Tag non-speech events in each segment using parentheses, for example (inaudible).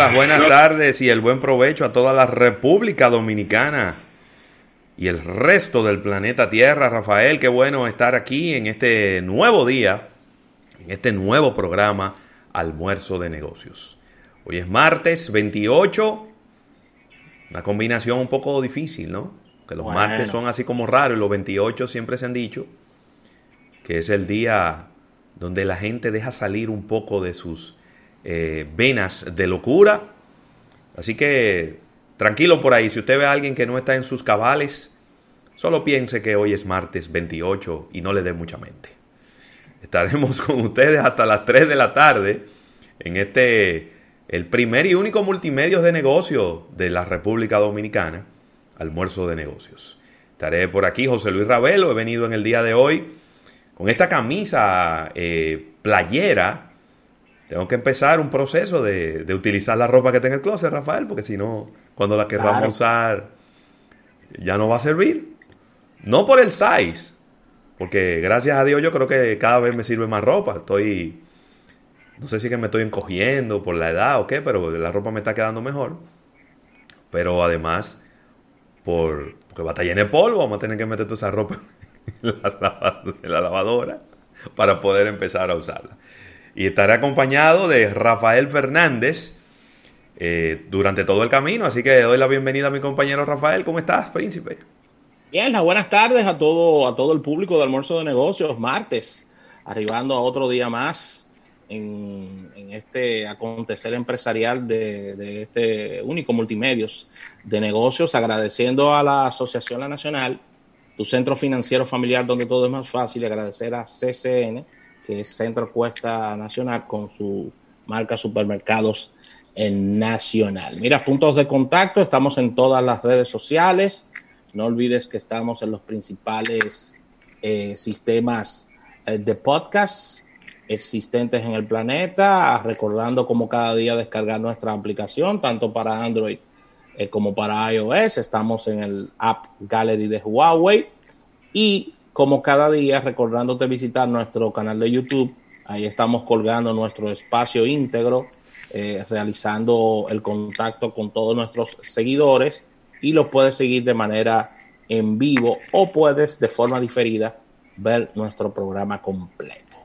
Las buenas tardes y el buen provecho a toda la República Dominicana y el resto del planeta Tierra. Rafael, qué bueno estar aquí en este nuevo día, en este nuevo programa Almuerzo de Negocios. Hoy es martes 28, una combinación un poco difícil, ¿no? Que los martes son así como raros y los 28 siempre se han dicho que es el día donde la gente deja salir un poco de sus eh, venas de locura. Así que tranquilo por ahí, si usted ve a alguien que no está en sus cabales, solo piense que hoy es martes 28 y no le dé mucha mente. Estaremos (laughs) con ustedes hasta las 3 de la tarde en este, el primer y único multimedio de negocio de la República Dominicana, almuerzo de negocios. Estaré por aquí, José Luis Ravelo, he venido en el día de hoy con esta camisa eh, playera tengo que empezar un proceso de, utilizar la ropa que tenga el closet, Rafael, porque si no, cuando la queramos usar, ya no va a servir. No por el size, porque gracias a Dios yo creo que cada vez me sirve más ropa. Estoy, no sé si que me estoy encogiendo por la edad o qué, pero la ropa me está quedando mejor. Pero además, por, porque va a estar llena de polvo, vamos a tener que meter toda esa ropa (laughs) en la lavadora para poder empezar a usarla y estaré acompañado de Rafael Fernández eh, durante todo el camino. Así que doy la bienvenida a mi compañero Rafael. ¿Cómo estás, príncipe? Bien, las buenas tardes a todo, a todo el público de Almuerzo de Negocios, martes, arribando a otro día más en, este acontecer empresarial de, de, este único multimedios de negocios, agradeciendo a la Asociación La Nacional, tu centro financiero familiar donde todo es más fácil, agradecer a CCN que es Centro Cuesta Nacional con su marca Supermercados Nacional. Mira, puntos de contacto, estamos en todas las redes sociales. No olvides que estamos en los principales eh, sistemas eh, de podcast existentes en el planeta, recordando como cada día descargar nuestra aplicación, tanto para Android eh, como para iOS. Estamos en el App Gallery de Huawei y como cada día, recordándote visitar nuestro canal de YouTube. Ahí estamos colgando nuestro espacio íntegro, eh, realizando el contacto con todos nuestros seguidores y los puedes seguir de manera en vivo o puedes de forma diferida ver nuestro programa completo.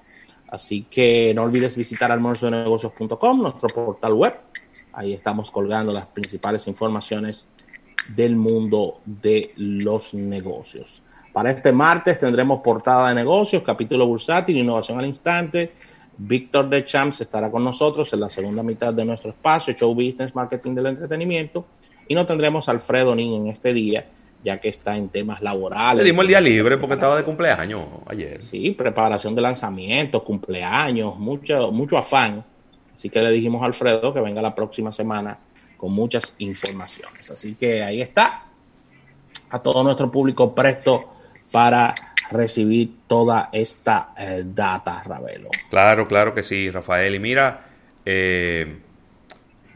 Así que no olvides visitar almuerzodenegocios.com, nuestro portal web. Ahí estamos colgando las principales informaciones del mundo de los negocios. Para este martes tendremos portada de negocios, capítulo bursátil, innovación al instante. Víctor de Champs estará con nosotros en la segunda mitad de nuestro espacio, Show Business, Marketing del Entretenimiento. Y no tendremos a Alfredo Nin en este día, ya que está en temas laborales. Le dimos el día libre porque estaba de cumpleaños ayer. Sí, preparación de lanzamientos, cumpleaños, mucho, mucho afán. Así que le dijimos a Alfredo que venga la próxima semana con muchas informaciones. Así que ahí está. A todo nuestro público presto para recibir toda esta eh, data, Ravelo. Claro, claro que sí, Rafael. Y mira, eh,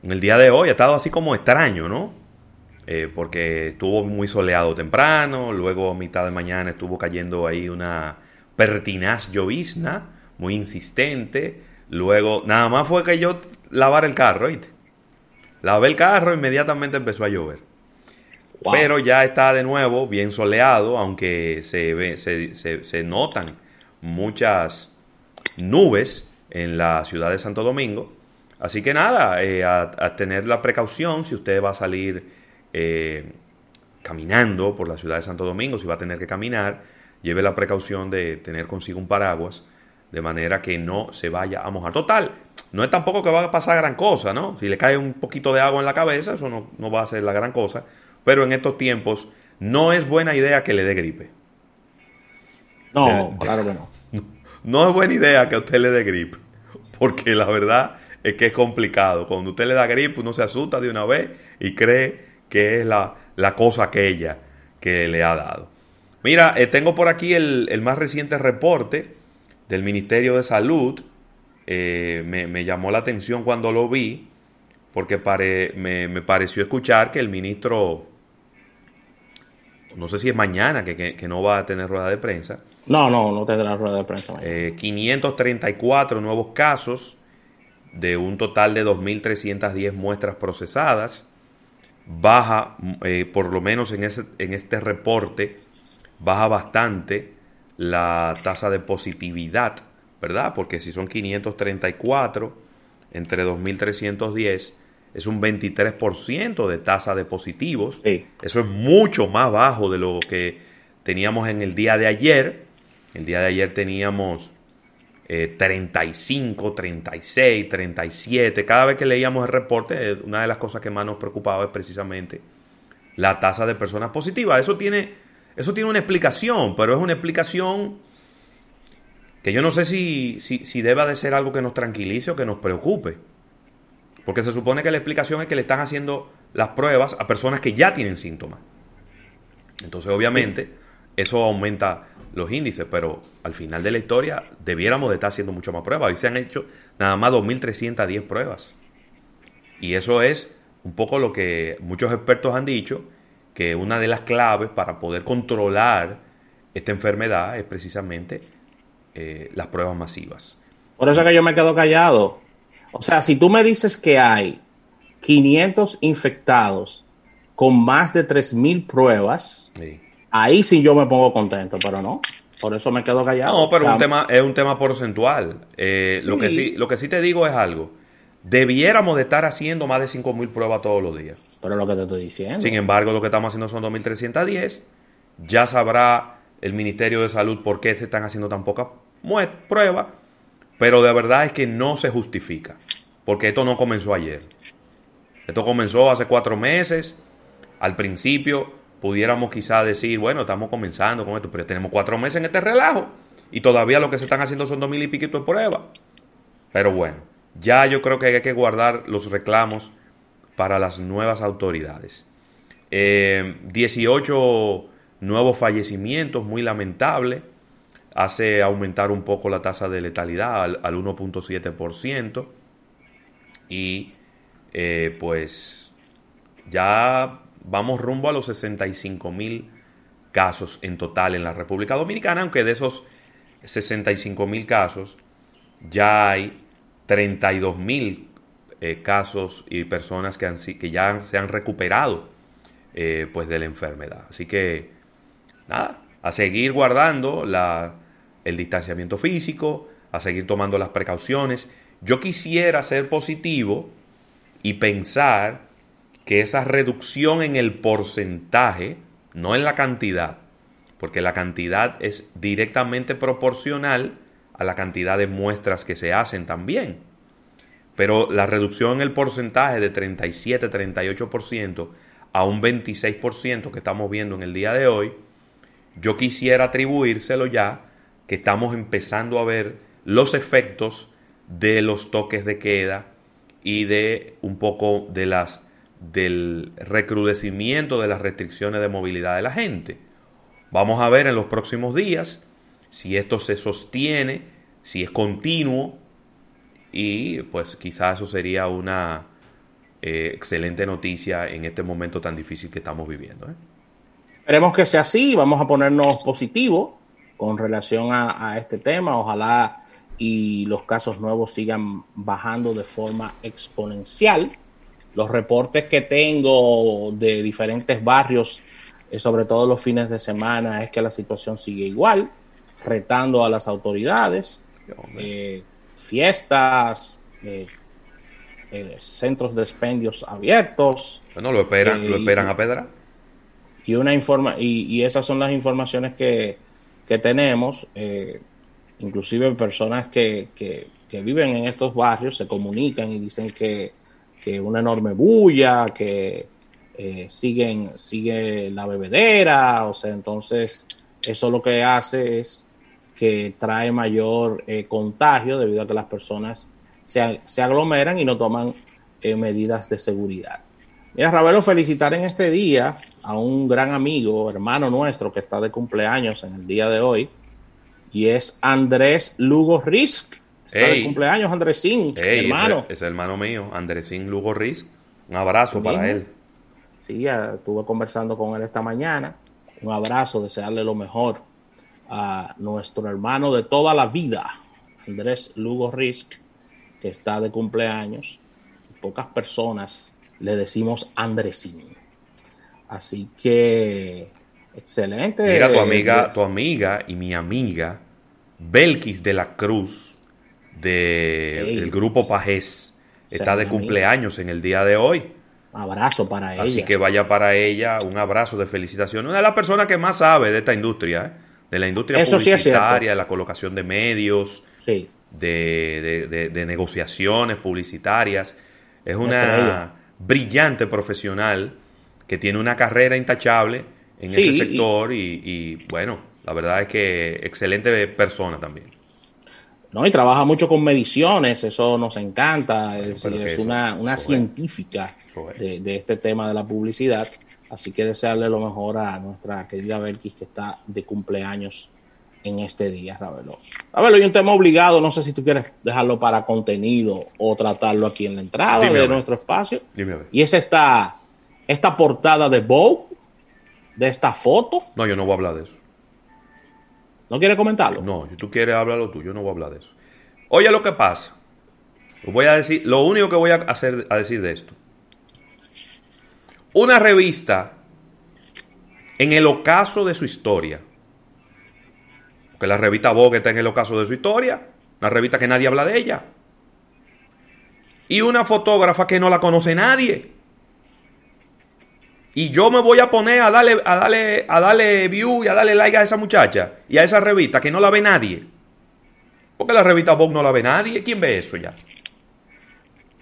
en el día de hoy ha estado así como extraño, ¿no? Eh, porque estuvo muy soleado temprano, luego a mitad de mañana estuvo cayendo ahí una pertinaz llovizna, muy insistente. Luego, nada más fue que yo lavar el carro, ¿viste? Lavé el carro, inmediatamente empezó a llover. Pero ya está de nuevo bien soleado, aunque se, ve, se, se, notan muchas nubes en la ciudad de Santo Domingo. Así que nada, eh, a, tener la precaución si usted va a salir eh, caminando por la ciudad de Santo Domingo, si va a tener que caminar, lleve la precaución de tener consigo un paraguas, de manera que no se vaya a mojar. Total, no es tampoco que va a pasar gran cosa, ¿no? Si le cae un poquito de agua en la cabeza, eso no, no va a ser la gran cosa pero en estos tiempos no es buena idea que le dé gripe. No, claro que no. (laughs) No es buena idea que a usted le dé gripe, porque la verdad es que es complicado. Cuando usted le da gripe, uno se asusta de una vez y cree que es la, cosa aquella que le ha dado. Mira, eh, tengo por aquí el, más reciente reporte del Ministerio de Salud. Eh, me, llamó la atención cuando lo vi, porque me, me, pareció escuchar que el ministro no sé si es mañana que, no va a tener rueda de prensa. No, no, no tendrá rueda de prensa mañana. 534 eh, nuevos casos de un total de 2.310 muestras procesadas. Baja, eh, por lo menos en, ese, en este reporte, baja bastante la tasa de positividad, ¿verdad? Porque si son 534 entre 2.310, es un 23% de tasa de positivos. Eso es mucho más bajo de lo que teníamos en el día de ayer. El día de ayer teníamos 35, 36, 37. Cada vez que leíamos el reporte, eh, una de las cosas que más nos preocupaba es precisamente la tasa de personas positivas. Eso tiene, eso tiene una explicación, pero es una explicación que yo no sé si, si, si deba de ser algo que nos tranquilice o que nos preocupe. Porque se supone que la explicación es que le están haciendo las pruebas a personas que ya tienen síntomas. Entonces, obviamente, eso aumenta los índices, pero al final de la historia debiéramos de estar haciendo mucho más pruebas. Hoy se han hecho nada más 2.310 pruebas. Y eso es un poco lo que muchos expertos han dicho, que una de las claves para poder controlar esta enfermedad es precisamente eh, las pruebas masivas. Por eso que yo me quedo callado. O sea, si tú me dices que hay 500 infectados con más de 3.000 pruebas, sí Ahí sí yo me pongo contento, pero no. Por eso me quedo callado. No, pero un tema, es un tema porcentual. Eh, lo, que sí, lo que sí te digo es algo. Debiéramos de estar haciendo más de 5.000 pruebas todos los días. Pero lo que te estoy diciendo. Sin embargo, lo que estamos haciendo son 2.310. Ya sabrá el Ministerio de Salud por qué se están haciendo tan pocas pruebas. Pero de verdad es que no se justifica. Porque esto no comenzó ayer. Esto comenzó hace cuatro meses. Al principio pudiéramos quizá decir, bueno, estamos comenzando con esto, pero tenemos cuatro meses en este relajo y todavía lo que se están haciendo son dos mil y piquito de pruebas. Pero bueno, ya yo creo que hay que guardar los reclamos para las nuevas autoridades. 18 eh, nuevos fallecimientos, muy lamentable. Hace aumentar un poco la tasa de letalidad al, 1.7%. Y eh, pues ya vamos rumbo a los 65 mil casos en total en la República Dominicana, aunque de esos 65 mil casos ya hay 32 mil eh, casos y personas que, han, que ya se han recuperado eh, pues de la enfermedad. Así que nada, a seguir guardando la, el distanciamiento físico, a seguir tomando las precauciones. Yo quisiera ser positivo y pensar que esa reducción en el porcentaje, no en la cantidad, porque la cantidad es directamente proporcional a la cantidad de muestras que se hacen también. Pero la reducción en el porcentaje de 37-38% a un 26% que estamos viendo en el día de hoy, yo quisiera atribuírselo ya que estamos empezando a ver los efectos de los toques de queda y de un poco de las del recrudecimiento de las restricciones de movilidad de la gente. Vamos a ver en los próximos días si esto se sostiene, si es continuo y pues quizás eso sería una eh, excelente noticia en este momento tan difícil que estamos viviendo. ¿eh? Esperemos que sea así, vamos a ponernos positivos con relación a este tema, ojalá y los casos nuevos sigan bajando de forma exponencial los reportes que tengo de diferentes barrios, eh, sobre todo los fines de semana, es que la situación sigue igual, retando a las autoridades, eh, fiestas, eh, centros de expendios abiertos. Bueno, lo esperan, lo esperan a Pedra. Y, una informa y, esas son las informaciones que, que tenemos. inclusive personas que, que, que viven en estos barrios se comunican y dicen que que una enorme bulla, que eh, siguen, sigue la bebedera, o sea, entonces eso lo que hace es que trae mayor eh, contagio debido a que las personas se, se aglomeran y no toman eh, medidas de seguridad. Mira, Ravelo, felicitar en este día a un gran amigo, hermano nuestro, que está de cumpleaños en el día de hoy, y es Andrés Lugo Risk Está de cumpleaños, Andresín, hermano. Es, hermano mío, Andresín Lugo Riz. Un abrazo para él. Sí, ya estuve conversando con él esta mañana. Un abrazo, desearle lo mejor a nuestro hermano de toda la vida, Andrés Lugo Risk. que está de cumpleaños. Pocas personas le decimos Andresín. Así que, excelente. Mira, tu amiga, tu amiga y mi amiga, Belkis de la Cruz, del grupo Pajés, está de cumpleaños en el día de hoy. Abrazo para ella. Así que vaya para ella un abrazo de felicitación. Una de las personas que más sabe de esta industria, ¿eh? de la industria publicitaria, de la colocación de medios, de, de, negociaciones publicitarias. Es una brillante profesional que tiene una carrera intachable en ese sector y, bueno, la verdad es que excelente persona también. No, y trabaja mucho con mediciones, eso nos encanta, es, una, una científica de, de, este tema de la publicidad, así que desearle lo mejor a nuestra querida Belkis que está de cumpleaños en este día, Ravelo. Ravelo, hay un tema obligado, no sé si tú quieres dejarlo para contenido o tratarlo aquí en la entrada de nuestro espacio. Dime a ver. Y es esta, esta portada de Vogue, de esta foto. No, yo no voy a hablar de eso. ¿No quieres comentarlo? No, si tú quieres hablarlo tú, yo no voy a hablar de eso. Oye lo que pasa. Voy a decir, lo único que voy a hacer a decir de esto. Una revista en el ocaso de su historia que la revista Vogue está en el ocaso de su historia, una revista que nadie habla de ella. Y una fotógrafa que no la conoce nadie. Y yo me voy a poner a darle, a darle, a darle view y a darle like a esa muchacha y a esa revista que no la ve nadie. Porque la revista Vogue no la ve nadie. ¿Quién ve eso ya?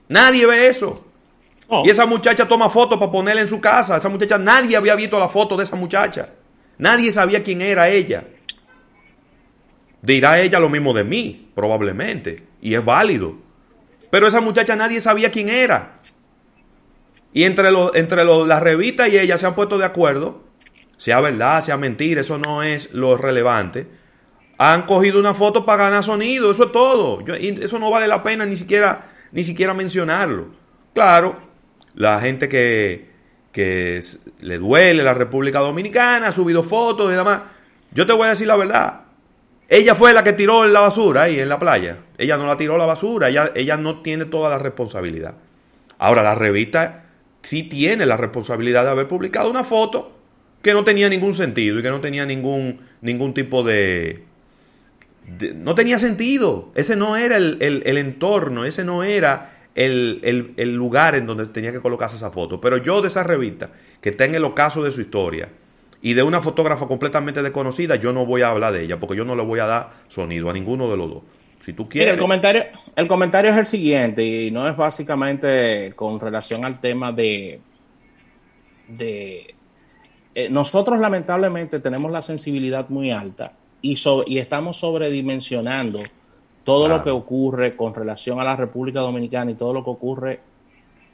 Nadie ve eso. Oh. Y esa muchacha toma fotos para ponerla en su casa. Esa muchacha, nadie había visto la foto de esa muchacha. Nadie sabía quién era ella. Dirá ella lo mismo de mí, probablemente, y es válido. Pero esa muchacha nadie sabía quién era. Y entre, entre las revistas y ella se han puesto de acuerdo, sea verdad, sea mentira, eso no es lo relevante. Han cogido una foto para ganar sonido, eso es todo. eso no vale la pena ni siquiera, ni siquiera mencionarlo. Claro, la gente que, que le duele la República Dominicana ha subido fotos y demás. Yo te voy a decir la verdad. Ella fue la que tiró la basura ahí en la playa. Ella no la tiró la basura, ella, ella no tiene toda la responsabilidad. Ahora, la revista sí tiene la responsabilidad de haber publicado una foto que no tenía ningún sentido y que no tenía ningún, ningún tipo de, No tenía sentido. Ese no era el, entorno, ese no era el, el, lugar en donde tenía que colocarse esa foto. Pero yo de esa revista, que está en el ocaso de su historia, y de una fotógrafa completamente desconocida, yo no voy a hablar de ella, porque yo no le voy a dar sonido a ninguno de los dos. Si tú quieres. el comentario, el comentario es el siguiente, y no es básicamente con relación al tema de. de eh, nosotros, lamentablemente, tenemos la sensibilidad muy alta y, y estamos sobredimensionando todo lo que ocurre con relación a la República Dominicana y todo lo que ocurre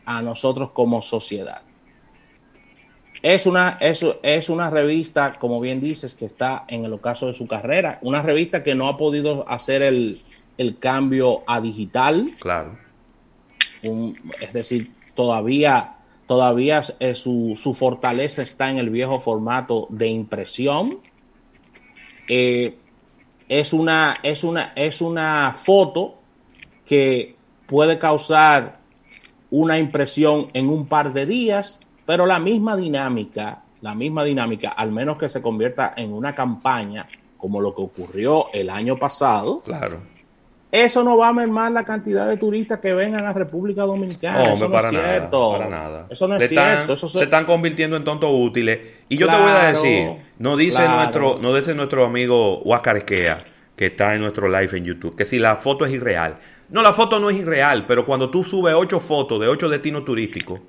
a nosotros como sociedad. Es una, es, es una revista, como bien dices, que está en el ocaso de su carrera. Una revista que no ha podido hacer el, cambio a digital. Claro. es decir, todavía, todavía su, su, fortaleza está en el viejo formato de impresión. Eh, es, una, es, una, es una foto que puede causar una impresión en un par de días pero la misma dinámica, la misma dinámica, al menos que se convierta en una campaña como lo que ocurrió el año pasado. Claro. Eso no va a mermar la cantidad de turistas que vengan a República Dominicana. No, eso no es cierto. para nada. Eso no es cierto. se... están convirtiendo en tontos útiles. Y yo te voy a decir, no dice nuestro, no dice nuestro amigo Huáscar Esquea, que está en nuestro live en YouTube, que si la foto es irreal. No, la foto no es irreal, pero cuando tú subes ocho fotos de ocho destinos turísticos,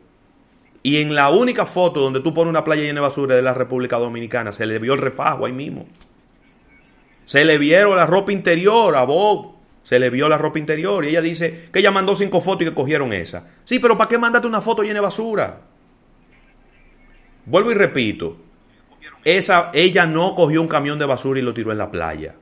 y en la única foto donde tú pones una playa llena de basura de la República Dominicana, se le vio el refajo ahí mismo. Se le vieron la ropa interior a Bob. Se le vio la ropa interior. Y ella dice que ella mandó cinco fotos y que cogieron esa. Sí, pero ¿para qué mandate una foto llena de basura? Vuelvo y repito. Esa, ella no cogió un camión de basura y lo tiró en la playa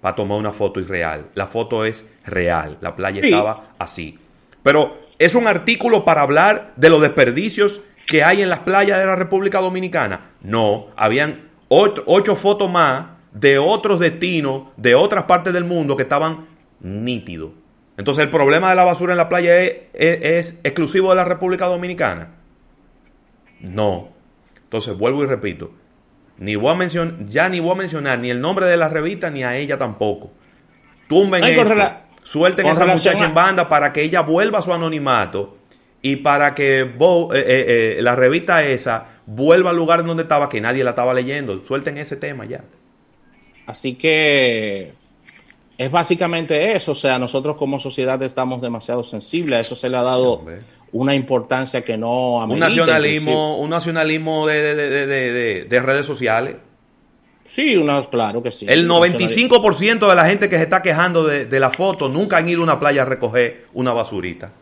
para tomar una foto irreal. La foto es real. La playa estaba así. Pero es un artículo para hablar de los desperdicios que hay en las playas de la República Dominicana. No, habían ocho, fotos más de otros destinos de otras partes del mundo que estaban nítidos. Entonces, ¿el problema de la basura en la playa es, es- es exclusivo de la República Dominicana? No. Entonces, vuelvo y repito. Ni voy a mencionar, ya ni voy a mencionar ni el nombre de la revista ni a ella tampoco. Tumben con esto, suelten esa muchacha a- en banda para que ella vuelva a su anonimato y para que Bo- eh, eh, eh, la revista esa vuelva al lugar donde estaba, que nadie la estaba leyendo. Suelten ese tema ya. Así que es básicamente eso. O sea, nosotros como sociedad estamos demasiado sensibles. A eso se le ha dado Hombre. una importancia que no Un amerita, nacionalismo, un nacionalismo de, de- de- de- de- de redes sociales. Sí, una, claro que sí. El Nacionalismo. 95% de la gente que se está quejando de, de la foto nunca han ido a una playa a recoger una basurita.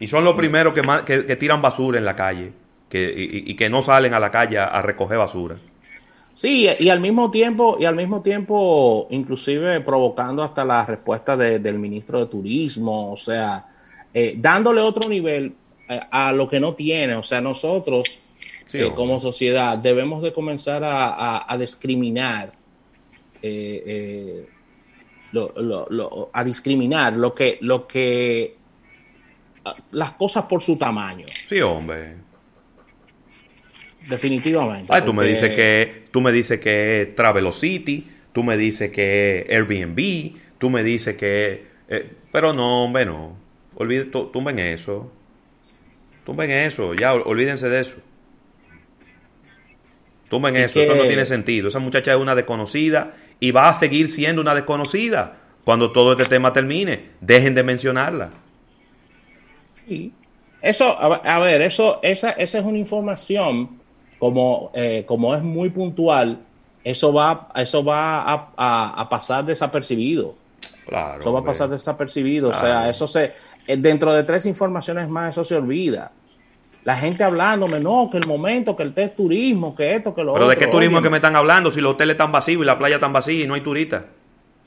Y son los primeros que, que- que tiran basura en la calle que, y, y que no salen a la calle a, recoger basura. Sí, y al mismo tiempo, y al mismo tiempo, inclusive provocando hasta la respuesta de- del ministro de Turismo, o sea, eh, dándole otro nivel eh, a lo que no tiene. O sea, nosotros Sí, eh, como sociedad debemos de comenzar a, a- a discriminar, eh, lo- lo- lo- a discriminar lo que, lo que, las cosas por su tamaño, Sí, hombre. definitivamente. Ay, tú me dices que tú me dices que es Travelocity, tú me dices que es Airbnb, tú me dices que eh, pero no, hombre, no. Olvide, tu- tumben eso. Tumben eso, ya ol- olvídense de eso. Tumben eso, eso no tiene sentido. Esa muchacha es una desconocida y va a seguir siendo una desconocida cuando todo este tema termine. Dejen de mencionarla. Sí. Eso, a, a ver, eso, esa, esa es una información, como, eh, como es muy puntual, eso va, eso va a, a- a pasar desapercibido. Claro. Eso va a pasar desapercibido. O sea, eso se, eh, dentro de tres informaciones más, eso se olvida. La gente hablándome, no, que el momento, que el test turismo, que esto, que lo Pero otro. ¿de qué turismo es que me están hablando si los hoteles están vacíos y la playa están vacía y no hay turistas?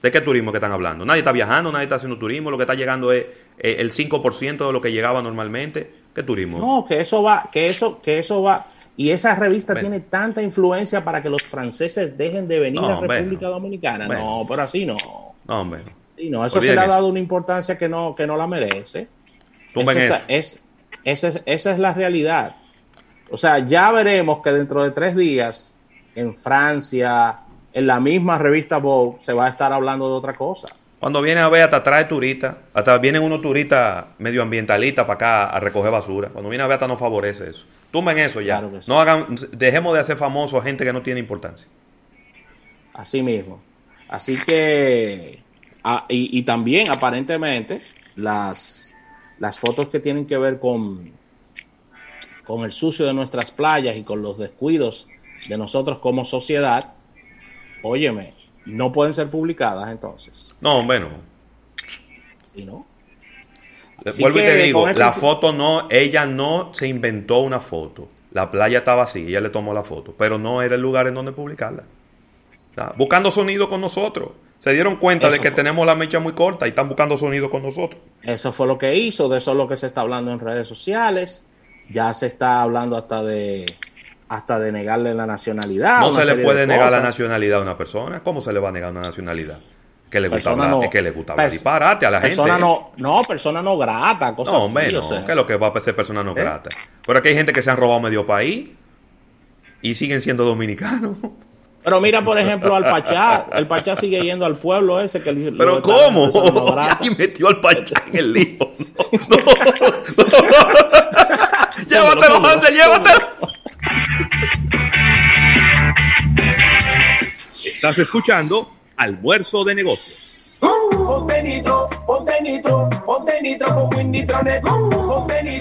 ¿De qué turismo que están hablando? Nadie está viajando, nadie está haciendo turismo, lo que está llegando es eh, el 5% de lo que llegaba normalmente. ¿Qué turismo? No, que eso va, que eso, que eso va. Y esa revista Bueno. tiene tanta influencia para que los franceses dejen de venir No, a República. Dominicana. Bueno. No, pero así no. No, hombre. Sí, no, eso Olviden se le ha eso. dado una importancia que no, que no la merece. Tumben Esa, eso. es, esa, es, esa es la realidad. O sea, ya veremos que dentro de tres días, en Francia, en la misma revista Vogue, se va a estar hablando de otra cosa. Cuando viene a ver, hasta trae turistas, hasta vienen unos turistas medioambientalistas para acá a recoger basura. Cuando viene a ver, hasta no favorece eso. Tumben eso ya. Claro que sí. No hagan, dejemos de hacer famosos a gente que no tiene importancia. Así mismo. Así que, ah, y, y también aparentemente, las, las fotos que tienen que ver con, con el sucio de nuestras playas y con los descuidos de nosotros como sociedad, óyeme, no pueden ser publicadas entonces. No, hombre, no. ¿sí, no? Así Vuelvo y te digo, este- la foto no, ella no se inventó una foto. La playa estaba así, ella le tomó la foto, pero no era el lugar en donde publicarla. O sea, buscando sonido con nosotros. Se dieron cuenta Eso de que fue. tenemos la mecha muy corta y están buscando sonido con nosotros. Eso fue lo que hizo, de eso es lo que se está hablando en redes sociales. Ya se está hablando hasta de hasta de negarle la nacionalidad. no se le puede de negar la nacionalidad a una persona. ¿Cómo se le va a negar una nacionalidad? Que le gusta Persona hablar, no- es que le gusta hablar disparate a la gente. persona no, no, persona no grata, cosas No, así, o no, sea. que lo que va a ser persona no ¿Eh? grata. Pero aquí hay gente que se han robado medio país y siguen siendo dominicanos. Pero mira, por ejemplo, al Pachá, el Pachá sigue yendo al pueblo ese que le- Pero ¿cómo? no. Y (laughs) metió al Pachá en el lío. (laughs) No, no, no. llévatelo, Túmbalo, Hansel, llévatelo. Estás escuchando Almuerzo de Negocios. Ponte nitro, ponte nitro, ponte nitro con Winnie. Ponte nitro.